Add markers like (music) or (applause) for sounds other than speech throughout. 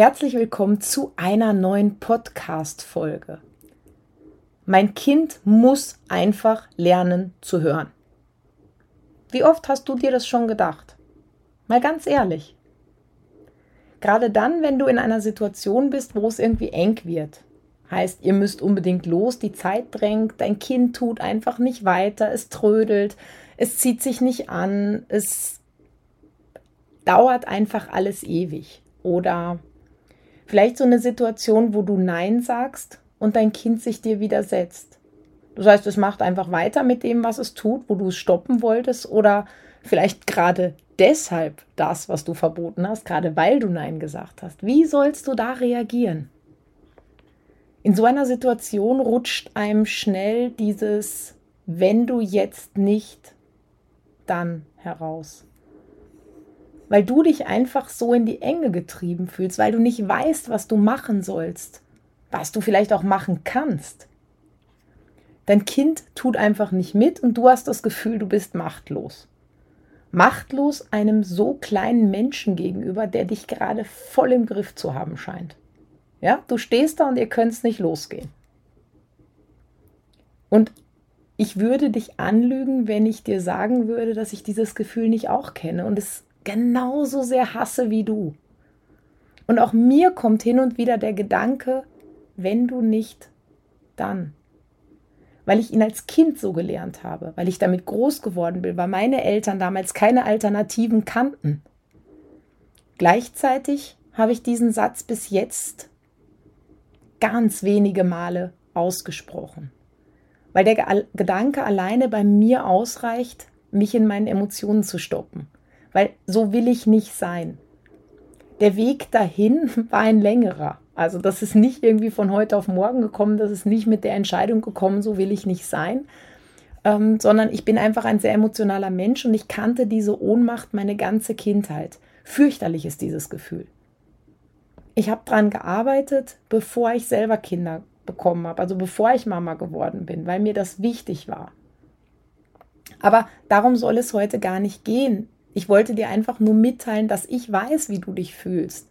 Herzlich willkommen zu einer neuen Podcast-Folge. Mein Kind muss einfach lernen zu hören. Wie oft hast du dir das schon gedacht? Mal ganz ehrlich. Gerade dann, wenn du in einer Situation bist, wo es irgendwie eng wird. Heißt, ihr müsst unbedingt los, die Zeit drängt, dein Kind tut einfach nicht weiter, es trödelt, es zieht sich nicht an, es dauert einfach alles ewig. Oder Vielleicht so eine Situation, wo du Nein sagst und dein Kind sich dir widersetzt. Das heißt, es macht einfach weiter mit dem, was es tut, wo du es stoppen wolltest oder vielleicht gerade deshalb das, was du verboten hast, gerade weil du Nein gesagt hast. Wie sollst du da reagieren? In so einer Situation rutscht einem schnell dieses, wenn du jetzt nicht, dann heraus weil du dich einfach so in die Enge getrieben fühlst, weil du nicht weißt, was du machen sollst, was du vielleicht auch machen kannst. Dein Kind tut einfach nicht mit und du hast das Gefühl, du bist machtlos. Machtlos einem so kleinen Menschen gegenüber, der dich gerade voll im Griff zu haben scheint. Ja, du stehst da und ihr könnt es nicht losgehen. Und ich würde dich anlügen, wenn ich dir sagen würde, dass ich dieses Gefühl nicht auch kenne und es genauso sehr hasse wie du. Und auch mir kommt hin und wieder der Gedanke, wenn du nicht, dann. Weil ich ihn als Kind so gelernt habe, weil ich damit groß geworden bin, weil meine Eltern damals keine Alternativen kannten. Gleichzeitig habe ich diesen Satz bis jetzt ganz wenige Male ausgesprochen, weil der Gedanke alleine bei mir ausreicht, mich in meinen Emotionen zu stoppen weil so will ich nicht sein. Der Weg dahin (laughs) war ein längerer. Also das ist nicht irgendwie von heute auf morgen gekommen, das ist nicht mit der Entscheidung gekommen, so will ich nicht sein, ähm, sondern ich bin einfach ein sehr emotionaler Mensch und ich kannte diese Ohnmacht meine ganze Kindheit. Fürchterlich ist dieses Gefühl. Ich habe daran gearbeitet, bevor ich selber Kinder bekommen habe, also bevor ich Mama geworden bin, weil mir das wichtig war. Aber darum soll es heute gar nicht gehen. Ich wollte dir einfach nur mitteilen, dass ich weiß, wie du dich fühlst.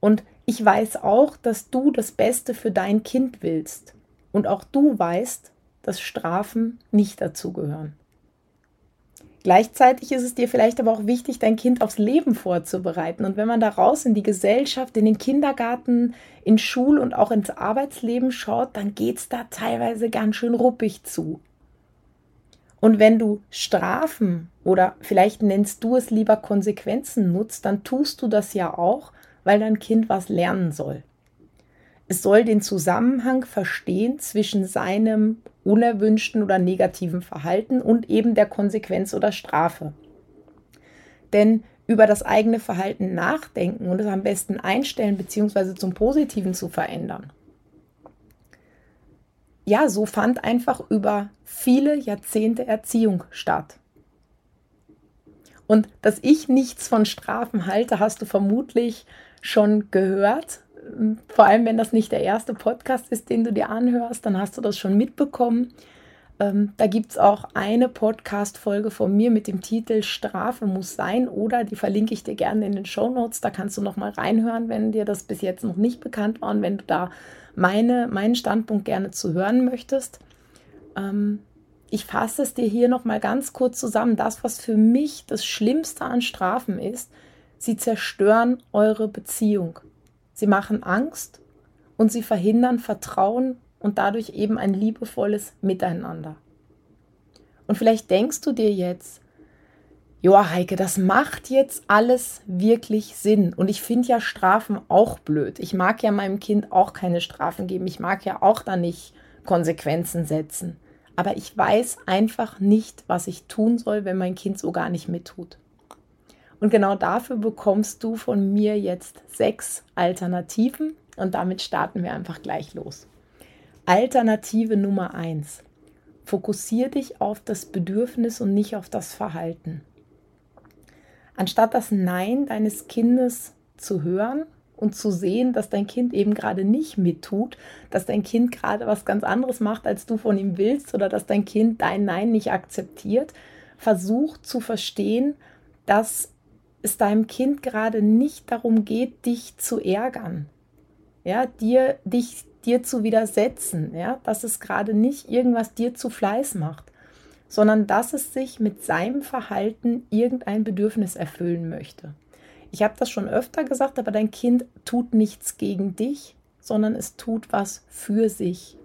Und ich weiß auch, dass du das Beste für dein Kind willst. Und auch du weißt, dass Strafen nicht dazugehören. Gleichzeitig ist es dir vielleicht aber auch wichtig, dein Kind aufs Leben vorzubereiten. Und wenn man da raus in die Gesellschaft, in den Kindergarten, in Schul- und auch ins Arbeitsleben schaut, dann geht es da teilweise ganz schön ruppig zu. Und wenn du Strafen oder vielleicht nennst du es lieber Konsequenzen nutzt, dann tust du das ja auch, weil dein Kind was lernen soll. Es soll den Zusammenhang verstehen zwischen seinem unerwünschten oder negativen Verhalten und eben der Konsequenz oder Strafe. Denn über das eigene Verhalten nachdenken und es am besten einstellen bzw. zum Positiven zu verändern ja, so fand einfach über viele Jahrzehnte Erziehung statt. Und dass ich nichts von Strafen halte, hast du vermutlich schon gehört. Vor allem, wenn das nicht der erste Podcast ist, den du dir anhörst, dann hast du das schon mitbekommen. Ähm, da gibt es auch eine Podcast-Folge von mir mit dem Titel Strafe muss sein oder die verlinke ich dir gerne in den Show Notes. Da kannst du noch mal reinhören, wenn dir das bis jetzt noch nicht bekannt war und wenn du da meine, meinen Standpunkt gerne zu hören möchtest. Ähm, ich fasse es dir hier noch mal ganz kurz zusammen. Das, was für mich das Schlimmste an Strafen ist, sie zerstören eure Beziehung. Sie machen Angst und sie verhindern Vertrauen und dadurch eben ein liebevolles Miteinander. Und vielleicht denkst du dir jetzt, Joa, Heike, das macht jetzt alles wirklich Sinn. Und ich finde ja Strafen auch blöd. Ich mag ja meinem Kind auch keine Strafen geben. Ich mag ja auch da nicht Konsequenzen setzen. Aber ich weiß einfach nicht, was ich tun soll, wenn mein Kind so gar nicht mittut. Und genau dafür bekommst du von mir jetzt sechs Alternativen. Und damit starten wir einfach gleich los. Alternative Nummer eins. Fokussiere dich auf das Bedürfnis und nicht auf das Verhalten. Anstatt das Nein deines Kindes zu hören und zu sehen, dass dein Kind eben gerade nicht mittut, dass dein Kind gerade was ganz anderes macht, als du von ihm willst, oder dass dein Kind dein Nein nicht akzeptiert, versuch zu verstehen, dass es deinem Kind gerade nicht darum geht, dich zu ärgern, ja, dir, dich, dir zu widersetzen, ja, dass es gerade nicht irgendwas dir zu Fleiß macht, sondern dass es sich mit seinem Verhalten irgendein Bedürfnis erfüllen möchte. Ich habe das schon öfter gesagt, aber dein Kind tut nichts gegen dich, sondern es tut was für sich.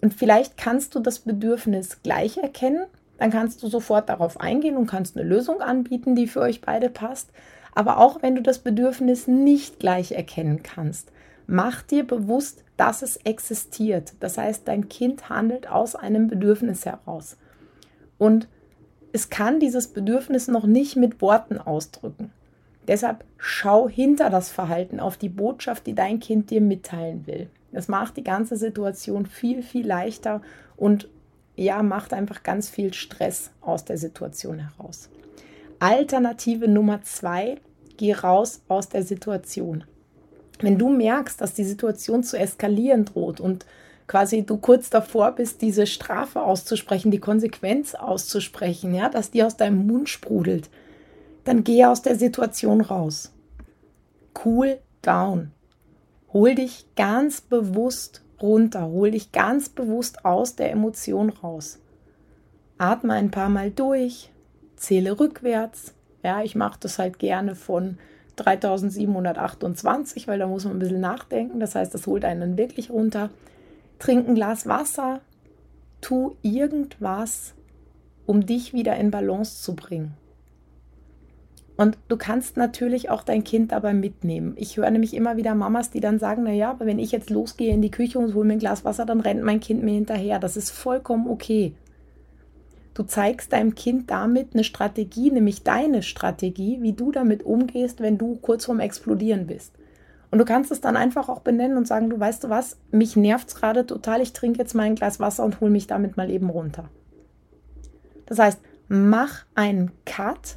Und vielleicht kannst du das Bedürfnis gleich erkennen dann kannst du sofort darauf eingehen und kannst eine Lösung anbieten, die für euch beide passt. Aber auch wenn du das Bedürfnis nicht gleich erkennen kannst, mach dir bewusst, dass es existiert. Das heißt, dein Kind handelt aus einem Bedürfnis heraus. Und es kann dieses Bedürfnis noch nicht mit Worten ausdrücken. Deshalb schau hinter das Verhalten auf die Botschaft, die dein Kind dir mitteilen will. Das macht die ganze Situation viel, viel leichter und ja, macht einfach ganz viel Stress aus der Situation heraus. Alternative Nummer zwei, geh raus aus der Situation. Wenn du merkst, dass die Situation zu eskalieren droht und quasi du kurz davor bist, diese Strafe auszusprechen, die Konsequenz auszusprechen, ja, dass die aus deinem Mund sprudelt, dann geh aus der Situation raus. Cool down. Hol dich ganz bewusst runter, hol dich ganz bewusst aus der Emotion raus. Atme ein paar Mal durch, zähle rückwärts. Ja, ich mache das halt gerne von 3728, weil da muss man ein bisschen nachdenken. Das heißt, das holt einen wirklich runter. Trink ein Glas Wasser, tu irgendwas, um dich wieder in Balance zu bringen. Und du kannst natürlich auch dein Kind dabei mitnehmen. Ich höre nämlich immer wieder Mamas, die dann sagen, naja, aber wenn ich jetzt losgehe in die Küche und hole mir ein Glas Wasser, dann rennt mein Kind mir hinterher. Das ist vollkommen okay. Du zeigst deinem Kind damit eine Strategie, nämlich deine Strategie, wie du damit umgehst, wenn du kurz vorm Explodieren bist. Und du kannst es dann einfach auch benennen und sagen, du weißt du was, mich nervt es gerade total, ich trinke jetzt mal ein Glas Wasser und hole mich damit mal eben runter. Das heißt, mach einen Cut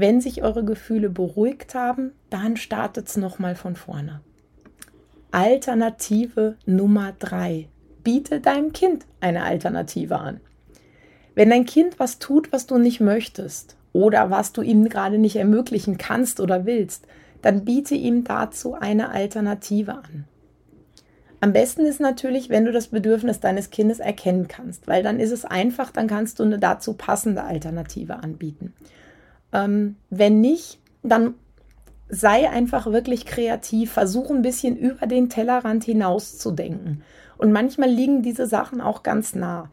wenn sich eure Gefühle beruhigt haben, dann startet es nochmal von vorne. Alternative Nummer drei: Biete deinem Kind eine Alternative an. Wenn dein Kind was tut, was du nicht möchtest oder was du ihm gerade nicht ermöglichen kannst oder willst, dann biete ihm dazu eine Alternative an. Am besten ist natürlich, wenn du das Bedürfnis deines Kindes erkennen kannst, weil dann ist es einfach, dann kannst du eine dazu passende Alternative anbieten. Ähm, wenn nicht, dann sei einfach wirklich kreativ, versuch ein bisschen über den Tellerrand hinaus zu denken. Und manchmal liegen diese Sachen auch ganz nah.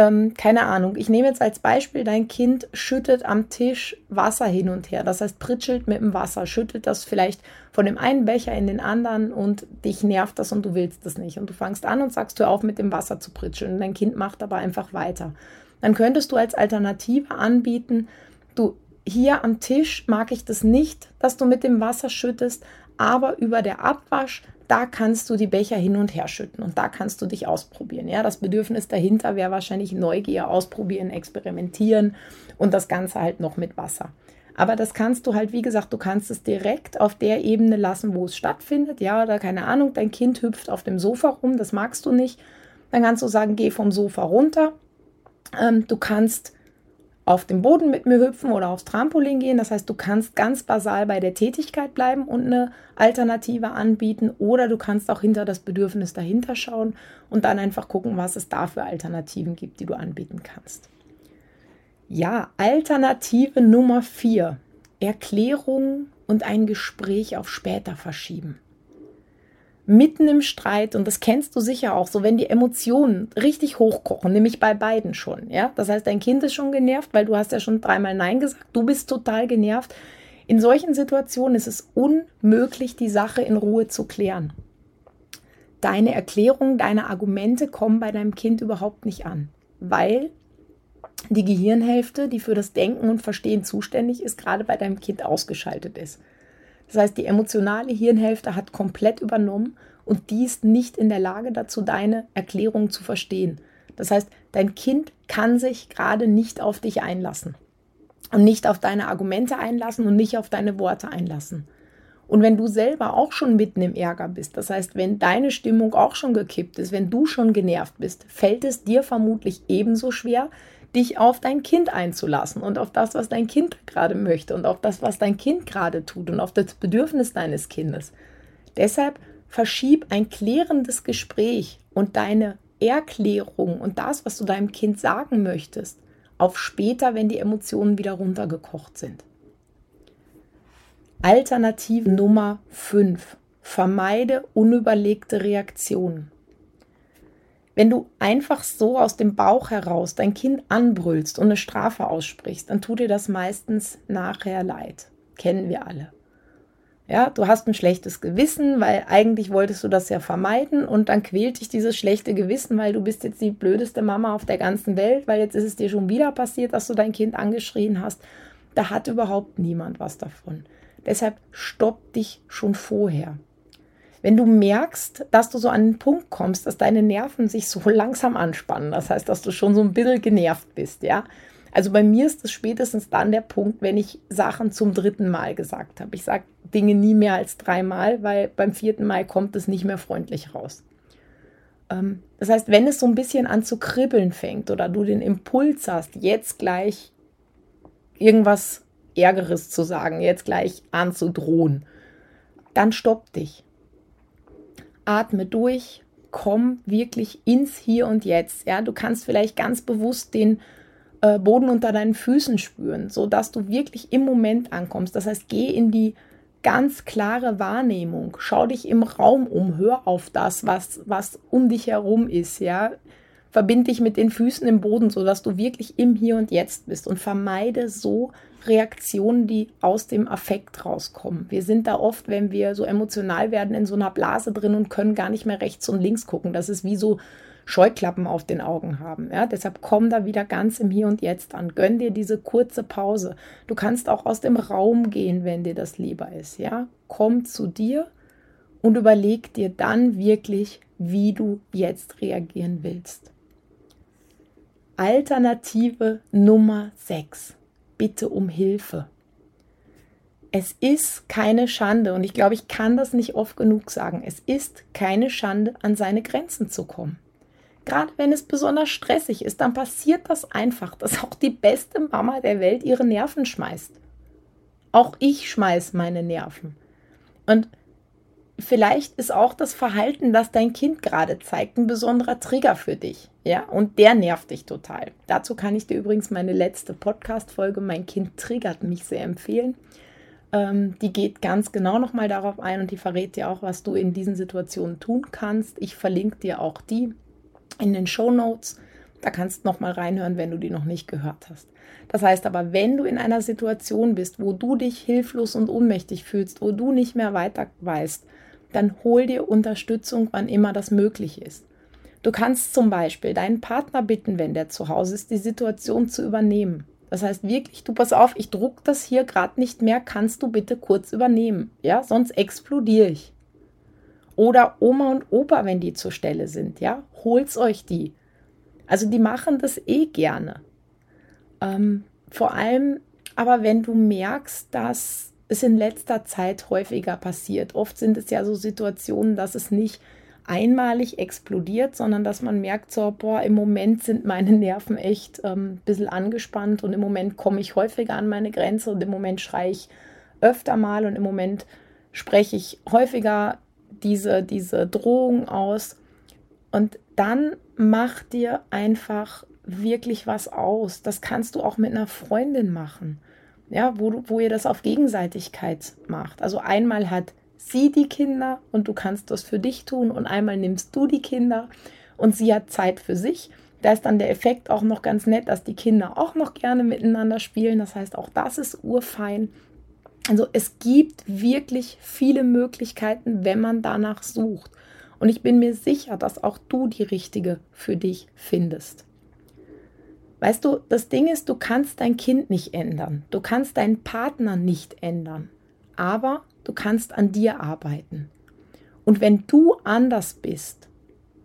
Ähm, keine Ahnung, ich nehme jetzt als Beispiel, dein Kind schüttet am Tisch Wasser hin und her. Das heißt, pritschelt mit dem Wasser, schüttet das vielleicht von dem einen Becher in den anderen und dich nervt das und du willst das nicht. Und du fangst an und sagst, hör auf mit dem Wasser zu pritscheln. Und dein Kind macht aber einfach weiter. Dann könntest du als Alternative anbieten, du hier am Tisch mag ich das nicht, dass du mit dem Wasser schüttest, aber über der Abwasch, da kannst du die Becher hin und her schütten und da kannst du dich ausprobieren. Ja, das Bedürfnis dahinter wäre wahrscheinlich Neugier, ausprobieren, experimentieren und das Ganze halt noch mit Wasser. Aber das kannst du halt, wie gesagt, du kannst es direkt auf der Ebene lassen, wo es stattfindet. Ja, oder keine Ahnung, dein Kind hüpft auf dem Sofa rum, das magst du nicht. Dann kannst du sagen, geh vom Sofa runter. Ähm, du kannst auf dem Boden mit mir hüpfen oder aufs Trampolin gehen. Das heißt, du kannst ganz basal bei der Tätigkeit bleiben und eine Alternative anbieten oder du kannst auch hinter das Bedürfnis dahinter schauen und dann einfach gucken, was es da für Alternativen gibt, die du anbieten kannst. Ja, Alternative Nummer vier: Erklärung und ein Gespräch auf später verschieben mitten im Streit, und das kennst du sicher auch, so wenn die Emotionen richtig hochkochen, nämlich bei beiden schon, ja. Das heißt, dein Kind ist schon genervt, weil du hast ja schon dreimal Nein gesagt, du bist total genervt. In solchen Situationen ist es unmöglich, die Sache in Ruhe zu klären. Deine Erklärungen, deine Argumente kommen bei deinem Kind überhaupt nicht an, weil die Gehirnhälfte, die für das Denken und Verstehen zuständig ist, gerade bei deinem Kind ausgeschaltet ist. Das heißt, die emotionale Hirnhälfte hat komplett übernommen und die ist nicht in der Lage dazu, deine Erklärung zu verstehen. Das heißt, dein Kind kann sich gerade nicht auf dich einlassen und nicht auf deine Argumente einlassen und nicht auf deine Worte einlassen. Und wenn du selber auch schon mitten im Ärger bist, das heißt, wenn deine Stimmung auch schon gekippt ist, wenn du schon genervt bist, fällt es dir vermutlich ebenso schwer, dich auf dein Kind einzulassen und auf das, was dein Kind gerade möchte und auf das, was dein Kind gerade tut und auf das Bedürfnis deines Kindes. Deshalb verschieb ein klärendes Gespräch und deine Erklärung und das, was du deinem Kind sagen möchtest, auf später, wenn die Emotionen wieder runtergekocht sind. Alternative Nummer 5. Vermeide unüberlegte Reaktionen. Wenn du einfach so aus dem Bauch heraus dein Kind anbrüllst und eine Strafe aussprichst, dann tut dir das meistens nachher leid. Kennen wir alle. Ja, du hast ein schlechtes Gewissen, weil eigentlich wolltest du das ja vermeiden und dann quält dich dieses schlechte Gewissen, weil du bist jetzt die blödeste Mama auf der ganzen Welt, weil jetzt ist es dir schon wieder passiert, dass du dein Kind angeschrien hast. Da hat überhaupt niemand was davon. Deshalb stopp dich schon vorher. Wenn du merkst, dass du so an den Punkt kommst, dass deine Nerven sich so langsam anspannen, das heißt, dass du schon so ein bisschen genervt bist, ja. Also bei mir ist es spätestens dann der Punkt, wenn ich Sachen zum dritten Mal gesagt habe. Ich sage Dinge nie mehr als dreimal, weil beim vierten Mal kommt es nicht mehr freundlich raus. Ähm, das heißt, wenn es so ein bisschen an zu kribbeln fängt oder du den Impuls hast, jetzt gleich irgendwas Ärgeres zu sagen, jetzt gleich anzudrohen, dann stopp dich. Atme durch, komm wirklich ins Hier und Jetzt. Ja, du kannst vielleicht ganz bewusst den äh, Boden unter deinen Füßen spüren, so dass du wirklich im Moment ankommst. Das heißt, geh in die ganz klare Wahrnehmung. Schau dich im Raum um, hör auf das, was, was um dich herum ist, ja. Verbind dich mit den Füßen im Boden, sodass du wirklich im Hier und Jetzt bist und vermeide so Reaktionen, die aus dem Affekt rauskommen. Wir sind da oft, wenn wir so emotional werden, in so einer Blase drin und können gar nicht mehr rechts und links gucken. Das ist wie so Scheuklappen auf den Augen haben. Ja? Deshalb komm da wieder ganz im Hier und Jetzt an. Gönn dir diese kurze Pause. Du kannst auch aus dem Raum gehen, wenn dir das lieber ist. Ja? Komm zu dir und überleg dir dann wirklich, wie du jetzt reagieren willst. Alternative Nummer 6 bitte um Hilfe. Es ist keine Schande und ich glaube, ich kann das nicht oft genug sagen. Es ist keine Schande, an seine Grenzen zu kommen. Gerade wenn es besonders stressig ist, dann passiert das einfach, dass auch die beste Mama der Welt ihre Nerven schmeißt. Auch ich schmeiß meine Nerven. Und vielleicht ist auch das Verhalten, das dein Kind gerade zeigt, ein besonderer Trigger für dich. Ja, und der nervt dich total. Dazu kann ich dir übrigens meine letzte Podcast-Folge, Mein Kind triggert mich, sehr empfehlen. Ähm, die geht ganz genau nochmal darauf ein und die verrät dir auch, was du in diesen Situationen tun kannst. Ich verlinke dir auch die in den Show Notes. Da kannst du nochmal reinhören, wenn du die noch nicht gehört hast. Das heißt aber, wenn du in einer Situation bist, wo du dich hilflos und ohnmächtig fühlst, wo du nicht mehr weiter weißt, dann hol dir Unterstützung, wann immer das möglich ist. Du kannst zum Beispiel deinen Partner bitten, wenn der zu Hause ist, die Situation zu übernehmen. Das heißt wirklich, du pass auf, ich druck das hier gerade nicht mehr, kannst du bitte kurz übernehmen. Ja, sonst explodiere ich. Oder Oma und Opa, wenn die zur Stelle sind, ja, holt's euch die. Also die machen das eh gerne. Ähm, vor allem aber, wenn du merkst, dass es in letzter Zeit häufiger passiert. Oft sind es ja so Situationen, dass es nicht einmalig explodiert, sondern dass man merkt, so, boah, im Moment sind meine Nerven echt ähm, ein bisschen angespannt und im Moment komme ich häufiger an meine Grenze und im Moment schreie ich öfter mal und im Moment spreche ich häufiger diese, diese Drohung aus. Und dann mach dir einfach wirklich was aus. Das kannst du auch mit einer Freundin machen ja, wo, wo ihr das auf Gegenseitigkeit macht. Also einmal hat sie die Kinder und du kannst das für dich tun und einmal nimmst du die Kinder und sie hat Zeit für sich. Da ist dann der Effekt auch noch ganz nett, dass die Kinder auch noch gerne miteinander spielen. Das heißt, auch das ist urfein. Also es gibt wirklich viele Möglichkeiten, wenn man danach sucht. Und ich bin mir sicher, dass auch du die richtige für dich findest. Weißt du, das Ding ist, du kannst dein Kind nicht ändern. Du kannst deinen Partner nicht ändern. Aber du kannst an dir arbeiten. Und wenn du anders bist,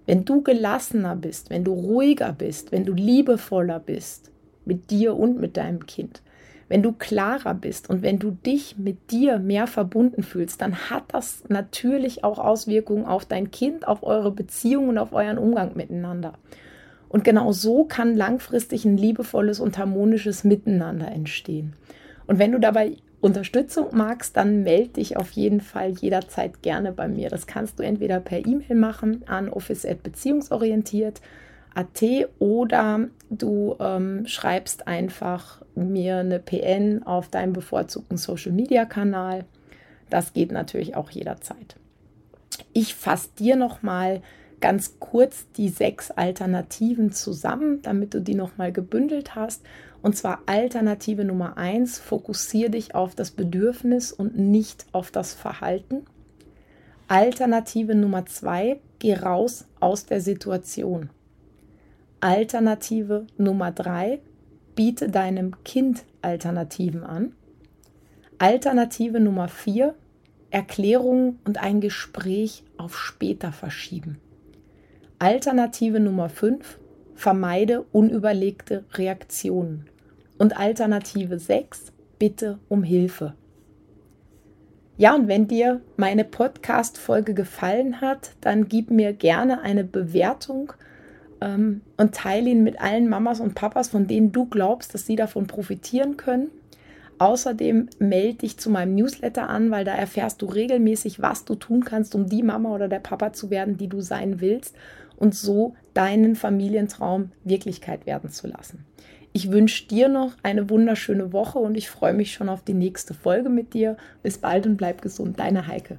wenn du gelassener bist, wenn du ruhiger bist, wenn du liebevoller bist mit dir und mit deinem Kind, wenn du klarer bist und wenn du dich mit dir mehr verbunden fühlst, dann hat das natürlich auch Auswirkungen auf dein Kind, auf eure Beziehung und auf euren Umgang miteinander. Und genau so kann langfristig ein liebevolles und harmonisches Miteinander entstehen. Und wenn du dabei Unterstützung magst, dann melde dich auf jeden Fall jederzeit gerne bei mir. Das kannst du entweder per E-Mail machen an office@beziehungsorientiert.at oder du ähm, schreibst einfach mir eine PN auf deinem bevorzugten Social Media Kanal. Das geht natürlich auch jederzeit. Ich fasse dir noch mal ganz kurz die sechs Alternativen zusammen, damit du die noch mal gebündelt hast. Und zwar Alternative Nummer eins: Fokussiere dich auf das Bedürfnis und nicht auf das Verhalten. Alternative Nummer zwei: Geh raus aus der Situation. Alternative Nummer drei: Biete deinem Kind Alternativen an. Alternative Nummer vier: Erklärungen und ein Gespräch auf später verschieben. Alternative Nummer fünf: Vermeide unüberlegte Reaktionen. Und Alternative 6, bitte um Hilfe. Ja, und wenn dir meine Podcast-Folge gefallen hat, dann gib mir gerne eine Bewertung ähm, und teile ihn mit allen Mamas und Papas, von denen du glaubst, dass sie davon profitieren können. Außerdem melde dich zu meinem Newsletter an, weil da erfährst du regelmäßig, was du tun kannst, um die Mama oder der Papa zu werden, die du sein willst und so deinen Familientraum Wirklichkeit werden zu lassen. Ich wünsche dir noch eine wunderschöne Woche und ich freue mich schon auf die nächste Folge mit dir. Bis bald und bleib gesund, deine Heike.